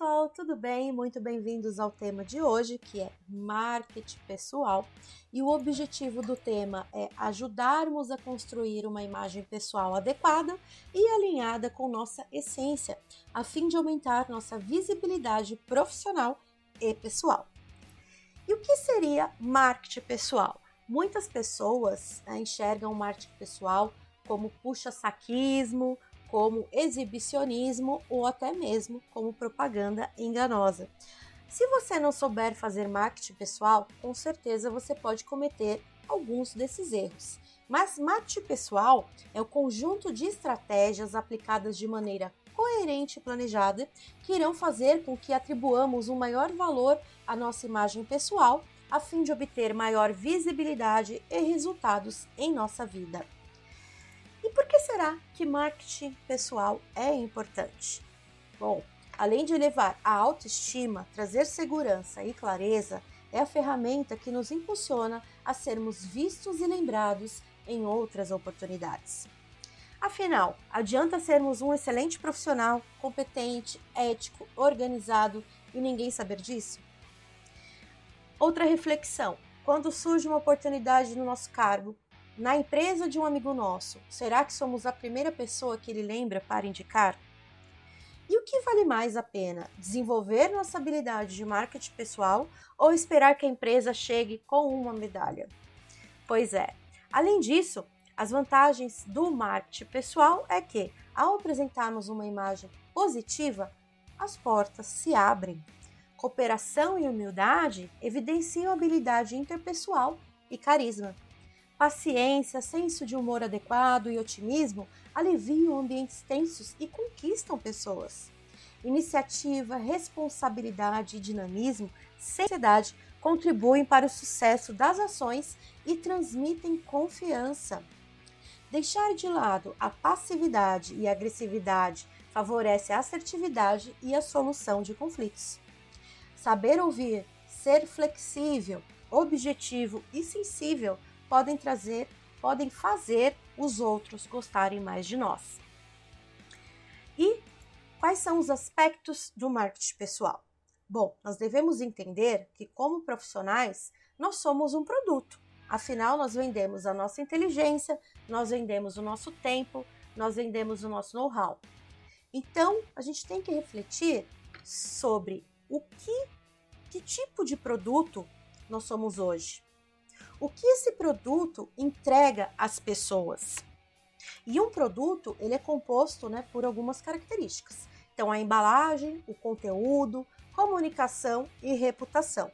pessoal, tudo bem? Muito bem-vindos ao tema de hoje, que é marketing pessoal. E o objetivo do tema é ajudarmos a construir uma imagem pessoal adequada e alinhada com nossa essência, a fim de aumentar nossa visibilidade profissional e pessoal. E o que seria marketing pessoal? Muitas pessoas né, enxergam o marketing pessoal como puxa-saquismo, como exibicionismo ou até mesmo como propaganda enganosa. Se você não souber fazer marketing pessoal, com certeza você pode cometer alguns desses erros. Mas marketing pessoal é o conjunto de estratégias aplicadas de maneira coerente e planejada que irão fazer com que atribuamos um maior valor à nossa imagem pessoal, a fim de obter maior visibilidade e resultados em nossa vida. E por que será que marketing pessoal é importante? Bom, além de elevar a autoestima, trazer segurança e clareza, é a ferramenta que nos impulsiona a sermos vistos e lembrados em outras oportunidades. Afinal, adianta sermos um excelente profissional, competente, ético, organizado e ninguém saber disso? Outra reflexão: quando surge uma oportunidade no nosso cargo, na empresa de um amigo nosso, será que somos a primeira pessoa que ele lembra para indicar? E o que vale mais a pena? Desenvolver nossa habilidade de marketing pessoal ou esperar que a empresa chegue com uma medalha? Pois é. Além disso, as vantagens do marketing pessoal é que, ao apresentarmos uma imagem positiva, as portas se abrem. Cooperação e humildade evidenciam habilidade interpessoal e carisma. Paciência, senso de humor adequado e otimismo aliviam ambientes tensos e conquistam pessoas. Iniciativa, responsabilidade e dinamismo, seriedade contribuem para o sucesso das ações e transmitem confiança. Deixar de lado a passividade e a agressividade favorece a assertividade e a solução de conflitos. Saber ouvir, ser flexível, objetivo e sensível podem trazer, podem fazer os outros gostarem mais de nós. E quais são os aspectos do marketing pessoal? Bom, nós devemos entender que, como profissionais, nós somos um produto. Afinal, nós vendemos a nossa inteligência, nós vendemos o nosso tempo, nós vendemos o nosso know-how. Então, a gente tem que refletir sobre o que, que tipo de produto nós somos hoje o que esse produto entrega às pessoas. E um produto ele é composto né, por algumas características. Então, a embalagem, o conteúdo, comunicação e reputação.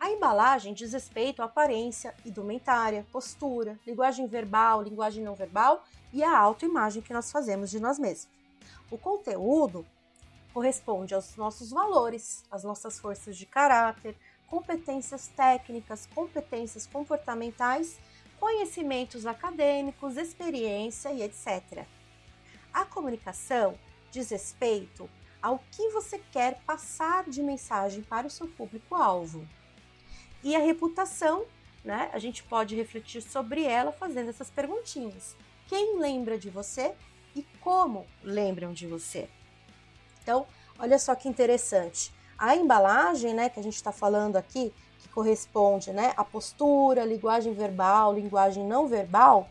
A embalagem diz respeito à aparência, indumentária, postura, linguagem verbal, linguagem não verbal e a autoimagem que nós fazemos de nós mesmos. O conteúdo corresponde aos nossos valores, às nossas forças de caráter, competências técnicas, competências comportamentais, conhecimentos acadêmicos, experiência e etc. A comunicação diz respeito ao que você quer passar de mensagem para o seu público-alvo. E a reputação, né? A gente pode refletir sobre ela fazendo essas perguntinhas. Quem lembra de você e como lembram de você? Então, olha só que interessante. A embalagem, né, que a gente está falando aqui, que corresponde, né, à postura, linguagem verbal, linguagem não verbal,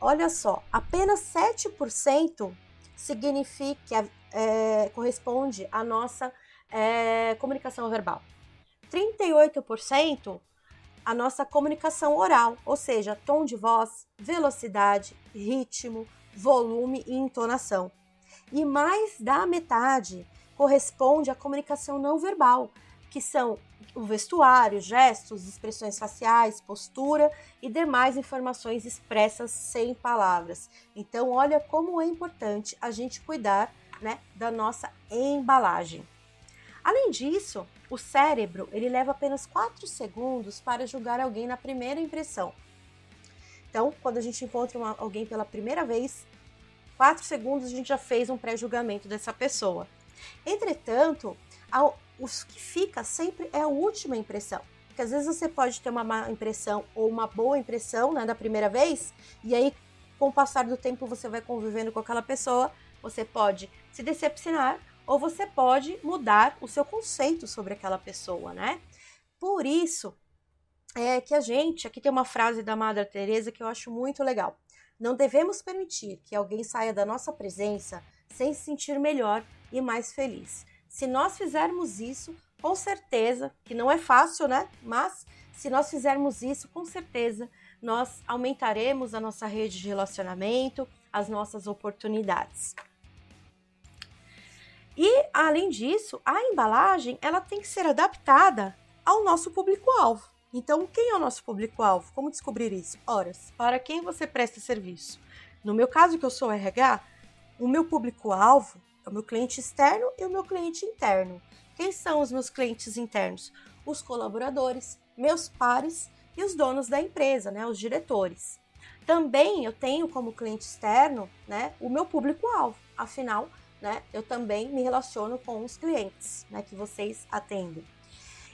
olha só, apenas 7% significa, é, corresponde à nossa é, comunicação verbal. 38% a nossa comunicação oral, ou seja, tom de voz, velocidade, ritmo, volume e entonação. E mais da metade corresponde à comunicação não verbal, que são o vestuário, gestos, expressões faciais, postura e demais informações expressas sem palavras. Então, olha como é importante a gente cuidar né, da nossa embalagem. Além disso, o cérebro ele leva apenas 4 segundos para julgar alguém na primeira impressão. Então, quando a gente encontra uma, alguém pela primeira vez, 4 segundos a gente já fez um pré-julgamento dessa pessoa. Entretanto, o que fica sempre é a última impressão. Porque às vezes você pode ter uma má impressão ou uma boa impressão né, da primeira vez, e aí, com o passar do tempo, você vai convivendo com aquela pessoa, você pode se decepcionar ou você pode mudar o seu conceito sobre aquela pessoa, né? Por isso é que a gente, aqui tem uma frase da Madre Teresa que eu acho muito legal. Não devemos permitir que alguém saia da nossa presença sem se sentir melhor e mais feliz. Se nós fizermos isso, com certeza, que não é fácil, né? Mas se nós fizermos isso, com certeza nós aumentaremos a nossa rede de relacionamento, as nossas oportunidades. E além disso, a embalagem ela tem que ser adaptada ao nosso público-alvo. Então, quem é o nosso público-alvo? Como descobrir isso? Ora, para quem você presta serviço? No meu caso, que eu sou RH, o meu público-alvo é o meu cliente externo e o meu cliente interno. Quem são os meus clientes internos? Os colaboradores, meus pares e os donos da empresa, né, os diretores. Também eu tenho como cliente externo, né, o meu público-alvo. Afinal, né, eu também me relaciono com os clientes, né, que vocês atendem.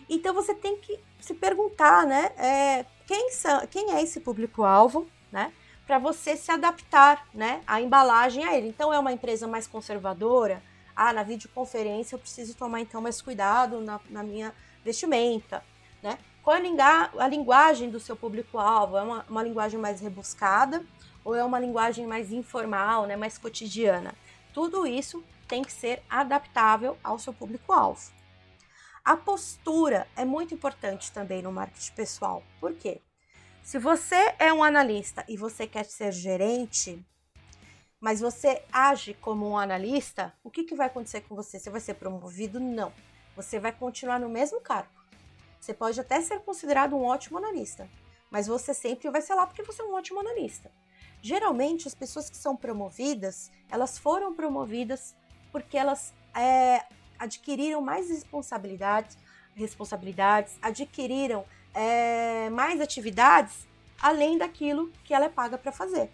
Então você tem que se perguntar, né, é, quem, são, quem é esse público-alvo, né, para você se adaptar, né, a embalagem a ele. Então é uma empresa mais conservadora. Ah, na videoconferência eu preciso tomar então mais cuidado na, na minha vestimenta, né? Qual é a linguagem do seu público-alvo? É uma, uma linguagem mais rebuscada ou é uma linguagem mais informal, né, mais cotidiana? Tudo isso tem que ser adaptável ao seu público-alvo. A postura é muito importante também no marketing pessoal. Por quê? Se você é um analista e você quer ser gerente, mas você age como um analista, o que, que vai acontecer com você? Você vai ser promovido? Não. Você vai continuar no mesmo cargo. Você pode até ser considerado um ótimo analista, mas você sempre vai ser lá porque você é um ótimo analista. Geralmente, as pessoas que são promovidas, elas foram promovidas porque elas é, adquiriram mais responsabilidades, responsabilidades, adquiriram é, mais atividades além daquilo que ela é paga para fazer.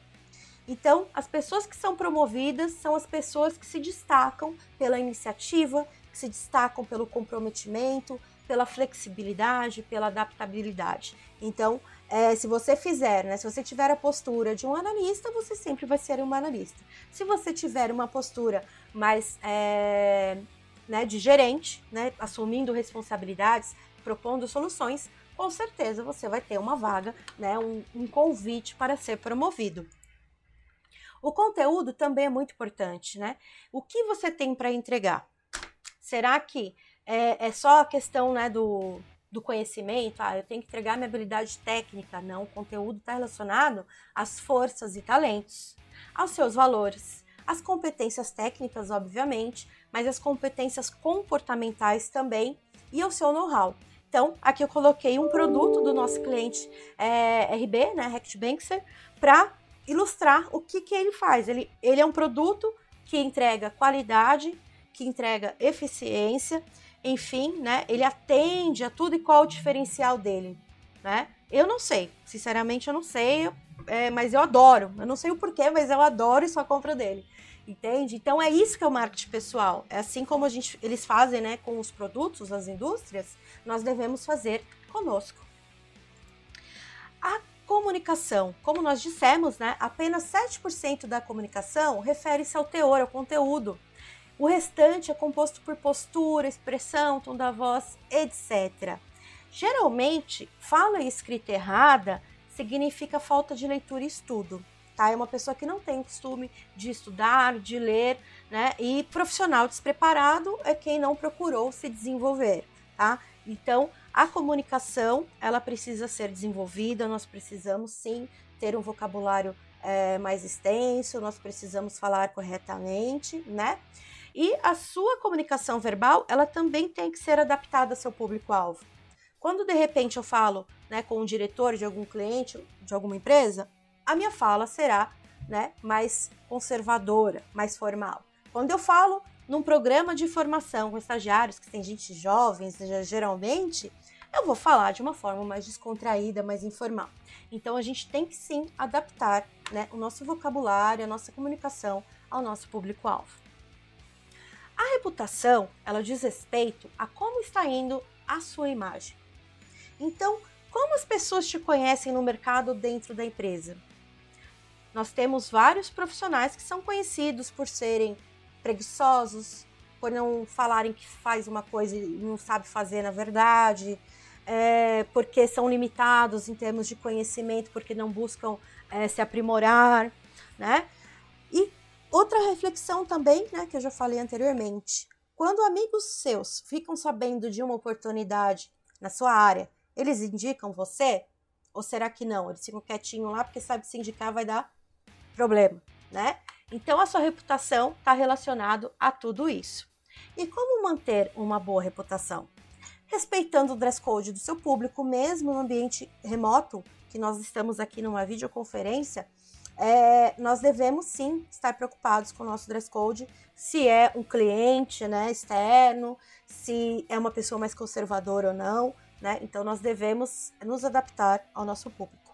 Então, as pessoas que são promovidas são as pessoas que se destacam pela iniciativa, que se destacam pelo comprometimento, pela flexibilidade, pela adaptabilidade. Então, é, se você fizer, né, se você tiver a postura de um analista, você sempre vai ser um analista. Se você tiver uma postura mais é, né, de gerente, né, assumindo responsabilidades, propondo soluções, com certeza você vai ter uma vaga, né, um, um convite para ser promovido. O conteúdo também é muito importante, né? O que você tem para entregar? Será que é, é só a questão né, do, do conhecimento, ah, eu tenho que entregar minha habilidade técnica. Não, o conteúdo está relacionado às forças e talentos, aos seus valores, às competências técnicas, obviamente, mas as competências comportamentais também e ao seu know-how. Então, aqui eu coloquei um produto do nosso cliente é, RB, né, Rect Bankser, para ilustrar o que, que ele faz. Ele, ele é um produto que entrega qualidade, que entrega eficiência enfim, né? Ele atende a tudo e qual o diferencial dele, né? Eu não sei, sinceramente eu não sei, é, mas eu adoro. Eu não sei o porquê, mas eu adoro isso a compra dele. Entende? Então é isso que é o marketing pessoal. É assim como a gente, eles fazem, né, com os produtos, as indústrias, nós devemos fazer conosco. A comunicação, como nós dissemos, né, apenas 7% da comunicação refere-se ao teor, ao conteúdo. O restante é composto por postura, expressão, tom da voz, etc. Geralmente, fala e escrita errada significa falta de leitura e estudo. Tá? É uma pessoa que não tem o costume de estudar, de ler, né? E profissional despreparado é quem não procurou se desenvolver, tá? Então, a comunicação, ela precisa ser desenvolvida, nós precisamos sim ter um vocabulário é, mais extenso, nós precisamos falar corretamente, né? E a sua comunicação verbal, ela também tem que ser adaptada ao seu público-alvo. Quando de repente eu falo né, com um diretor de algum cliente, de alguma empresa, a minha fala será né, mais conservadora, mais formal. Quando eu falo num programa de formação com estagiários, que tem gente jovens, geralmente, eu vou falar de uma forma mais descontraída, mais informal. Então a gente tem que sim adaptar né, o nosso vocabulário, a nossa comunicação ao nosso público-alvo. A reputação, ela diz respeito a como está indo a sua imagem. Então, como as pessoas te conhecem no mercado dentro da empresa? Nós temos vários profissionais que são conhecidos por serem preguiçosos, por não falarem que faz uma coisa e não sabe fazer na verdade, é, porque são limitados em termos de conhecimento, porque não buscam é, se aprimorar, né? E outra reflexão também, né, que eu já falei anteriormente, quando amigos seus ficam sabendo de uma oportunidade na sua área, eles indicam você? Ou será que não? Eles ficam quietinhos lá porque sabe que se indicar vai dar problema, né? Então a sua reputação está relacionado a tudo isso. E como manter uma boa reputação? Respeitando o dress code do seu público, mesmo no ambiente remoto, que nós estamos aqui numa videoconferência, é, nós devemos sim estar preocupados com o nosso dress code, se é um cliente né, externo, se é uma pessoa mais conservadora ou não, né? Então nós devemos nos adaptar ao nosso público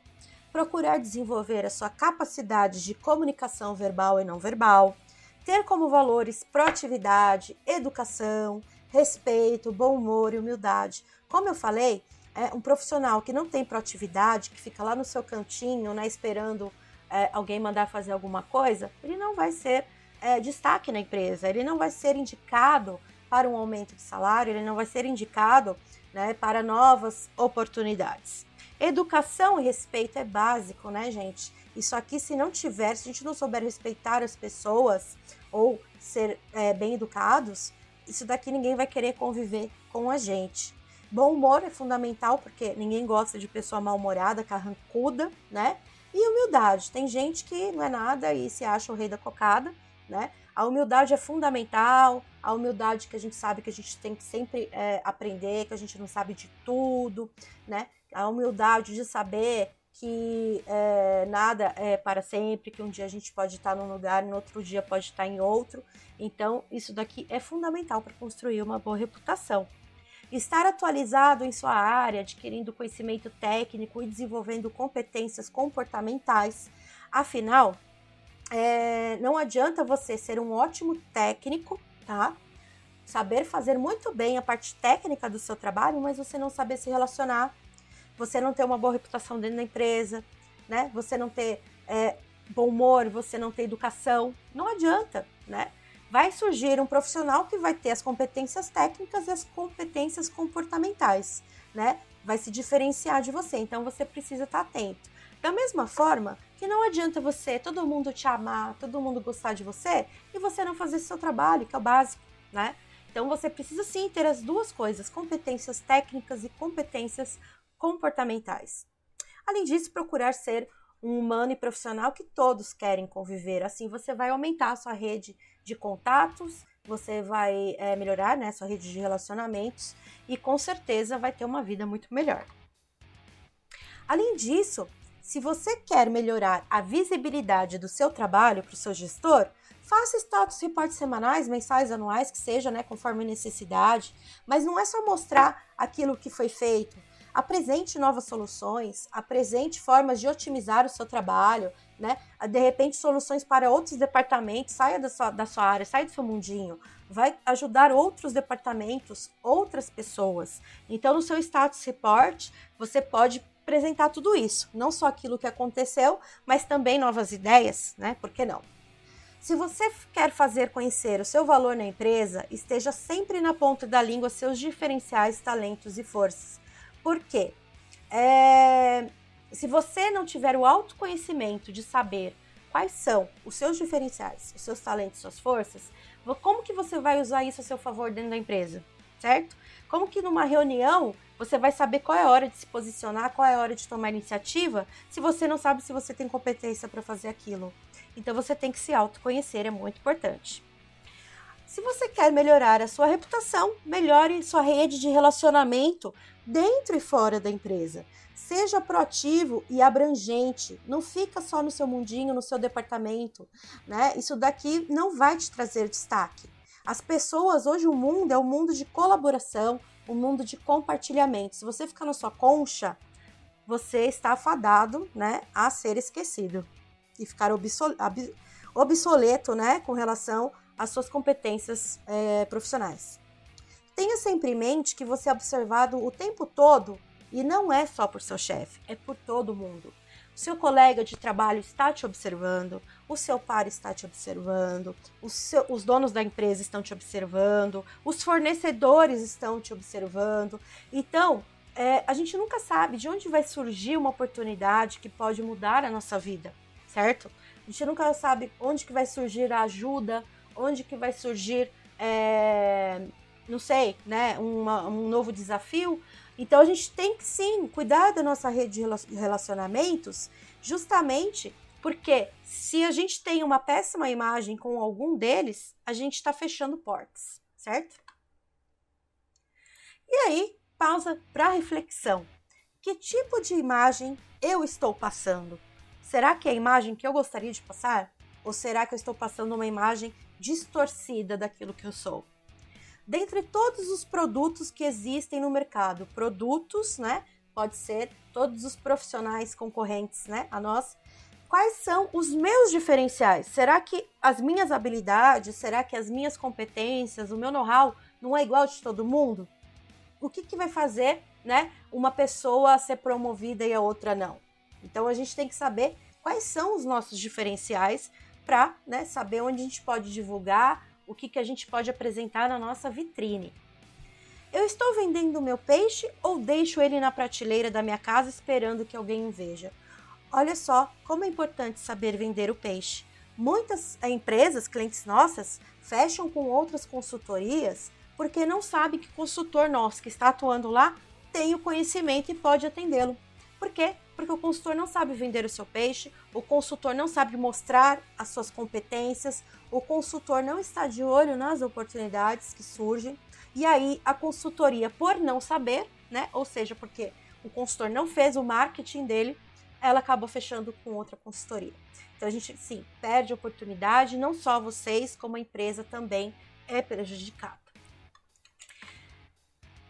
procurar desenvolver a sua capacidade de comunicação verbal e não verbal, ter como valores proatividade, educação, respeito, bom humor e humildade. Como eu falei, é um profissional que não tem proatividade, que fica lá no seu cantinho, né, esperando é, alguém mandar fazer alguma coisa, ele não vai ser é, destaque na empresa, ele não vai ser indicado para um aumento de salário, ele não vai ser indicado né, para novas oportunidades. Educação e respeito é básico, né, gente? Isso aqui, se não tiver, se a gente não souber respeitar as pessoas ou ser é, bem educados, isso daqui ninguém vai querer conviver com a gente. Bom humor é fundamental porque ninguém gosta de pessoa mal-humorada, carrancuda, né? E humildade. Tem gente que não é nada e se acha o rei da cocada, né? A humildade é fundamental, a humildade que a gente sabe que a gente tem que sempre é, aprender, que a gente não sabe de tudo, né? A humildade de saber que é, nada é para sempre, que um dia a gente pode estar num lugar, no outro dia pode estar em outro. Então, isso daqui é fundamental para construir uma boa reputação. Estar atualizado em sua área, adquirindo conhecimento técnico e desenvolvendo competências comportamentais. Afinal, é, não adianta você ser um ótimo técnico, tá? Saber fazer muito bem a parte técnica do seu trabalho, mas você não saber se relacionar, você não ter uma boa reputação dentro da empresa, né? Você não ter é, bom humor, você não ter educação, não adianta, né? Vai surgir um profissional que vai ter as competências técnicas e as competências comportamentais, né? Vai se diferenciar de você, então você precisa estar atento. Da mesma forma que não adianta você, todo mundo te amar, todo mundo gostar de você e você não fazer seu trabalho, que é o básico, né? Então você precisa sim ter as duas coisas, competências técnicas e competências comportamentais. Além disso, procurar ser um humano e profissional que todos querem conviver. Assim você vai aumentar a sua rede de contatos, você vai é, melhorar né, sua rede de relacionamentos e com certeza vai ter uma vida muito melhor. Além disso, se você quer melhorar a visibilidade do seu trabalho para o seu gestor, faça status reportes semanais, mensais, anuais, que seja, né, conforme necessidade. Mas não é só mostrar aquilo que foi feito. Apresente novas soluções, apresente formas de otimizar o seu trabalho, né? De repente, soluções para outros departamentos, saia da sua, da sua área, saia do seu mundinho. Vai ajudar outros departamentos, outras pessoas. Então, no seu status report, você pode apresentar tudo isso, não só aquilo que aconteceu, mas também novas ideias, né? Por que não? Se você quer fazer conhecer o seu valor na empresa, esteja sempre na ponta da língua seus diferenciais, talentos e forças. Por quê? É... Se você não tiver o autoconhecimento de saber quais são os seus diferenciais, os seus talentos, suas forças, como que você vai usar isso a seu favor dentro da empresa, certo? Como que numa reunião você vai saber qual é a hora de se posicionar, qual é a hora de tomar iniciativa, se você não sabe se você tem competência para fazer aquilo. Então você tem que se autoconhecer, é muito importante. Se você quer melhorar a sua reputação, melhore sua rede de relacionamento dentro e fora da empresa. Seja proativo e abrangente, não fica só no seu mundinho, no seu departamento, né? Isso daqui não vai te trazer destaque. As pessoas, hoje o mundo é um mundo de colaboração, um mundo de compartilhamento. Se você ficar na sua concha, você está afadado, né, a ser esquecido e ficar obsoleto, né, com relação às suas competências é, profissionais. Tenha sempre em mente que você é observado o tempo todo e não é só por seu chefe, é por todo mundo. seu colega de trabalho está te observando, o seu par está te observando, os, seu, os donos da empresa estão te observando, os fornecedores estão te observando. Então, é, a gente nunca sabe de onde vai surgir uma oportunidade que pode mudar a nossa vida, certo? A gente nunca sabe onde que vai surgir a ajuda, onde que vai surgir, é, não sei, né, uma, um novo desafio. Então a gente tem que sim cuidar da nossa rede de relacionamentos, justamente porque se a gente tem uma péssima imagem com algum deles, a gente está fechando portas, certo? E aí, pausa para reflexão. Que tipo de imagem eu estou passando? Será que é a imagem que eu gostaria de passar? Ou será que eu estou passando uma imagem distorcida daquilo que eu sou? Dentre todos os produtos que existem no mercado, produtos, né? Pode ser todos os profissionais concorrentes, né? A nós. Quais são os meus diferenciais? Será que as minhas habilidades, será que as minhas competências, o meu know-how não é igual de todo mundo? O que, que vai fazer, né? Uma pessoa ser promovida e a outra não? Então a gente tem que saber quais são os nossos diferenciais para né, saber onde a gente pode divulgar, o que, que a gente pode apresentar na nossa vitrine. Eu estou vendendo o meu peixe ou deixo ele na prateleira da minha casa esperando que alguém o veja? Olha só como é importante saber vender o peixe. Muitas empresas, clientes nossas, fecham com outras consultorias porque não sabe que consultor nosso que está atuando lá tem o conhecimento e pode atendê-lo. Por quê? Porque o consultor não sabe vender o seu peixe, o consultor não sabe mostrar as suas competências, o consultor não está de olho nas oportunidades que surgem. E aí a consultoria, por não saber, né? Ou seja, porque o consultor não fez o marketing dele, ela acabou fechando com outra consultoria. Então a gente sim perde oportunidade, não só vocês, como a empresa também é prejudicada.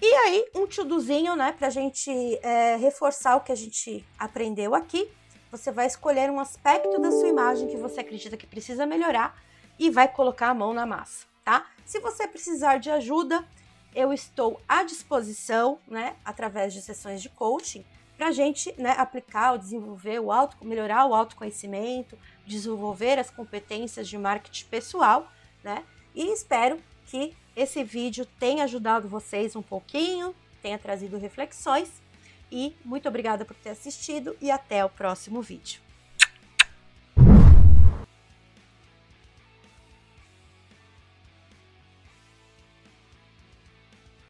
E aí, um tudozinho, né, pra gente é, reforçar o que a gente aprendeu aqui. Você vai escolher um aspecto da sua imagem que você acredita que precisa melhorar e vai colocar a mão na massa, tá? Se você precisar de ajuda, eu estou à disposição, né, através de sessões de coaching, para a gente né, aplicar ou desenvolver o auto, melhorar o autoconhecimento, desenvolver as competências de marketing pessoal, né? E espero que esse vídeo tenha ajudado vocês um pouquinho, tenha trazido reflexões e muito obrigada por ter assistido e até o próximo vídeo.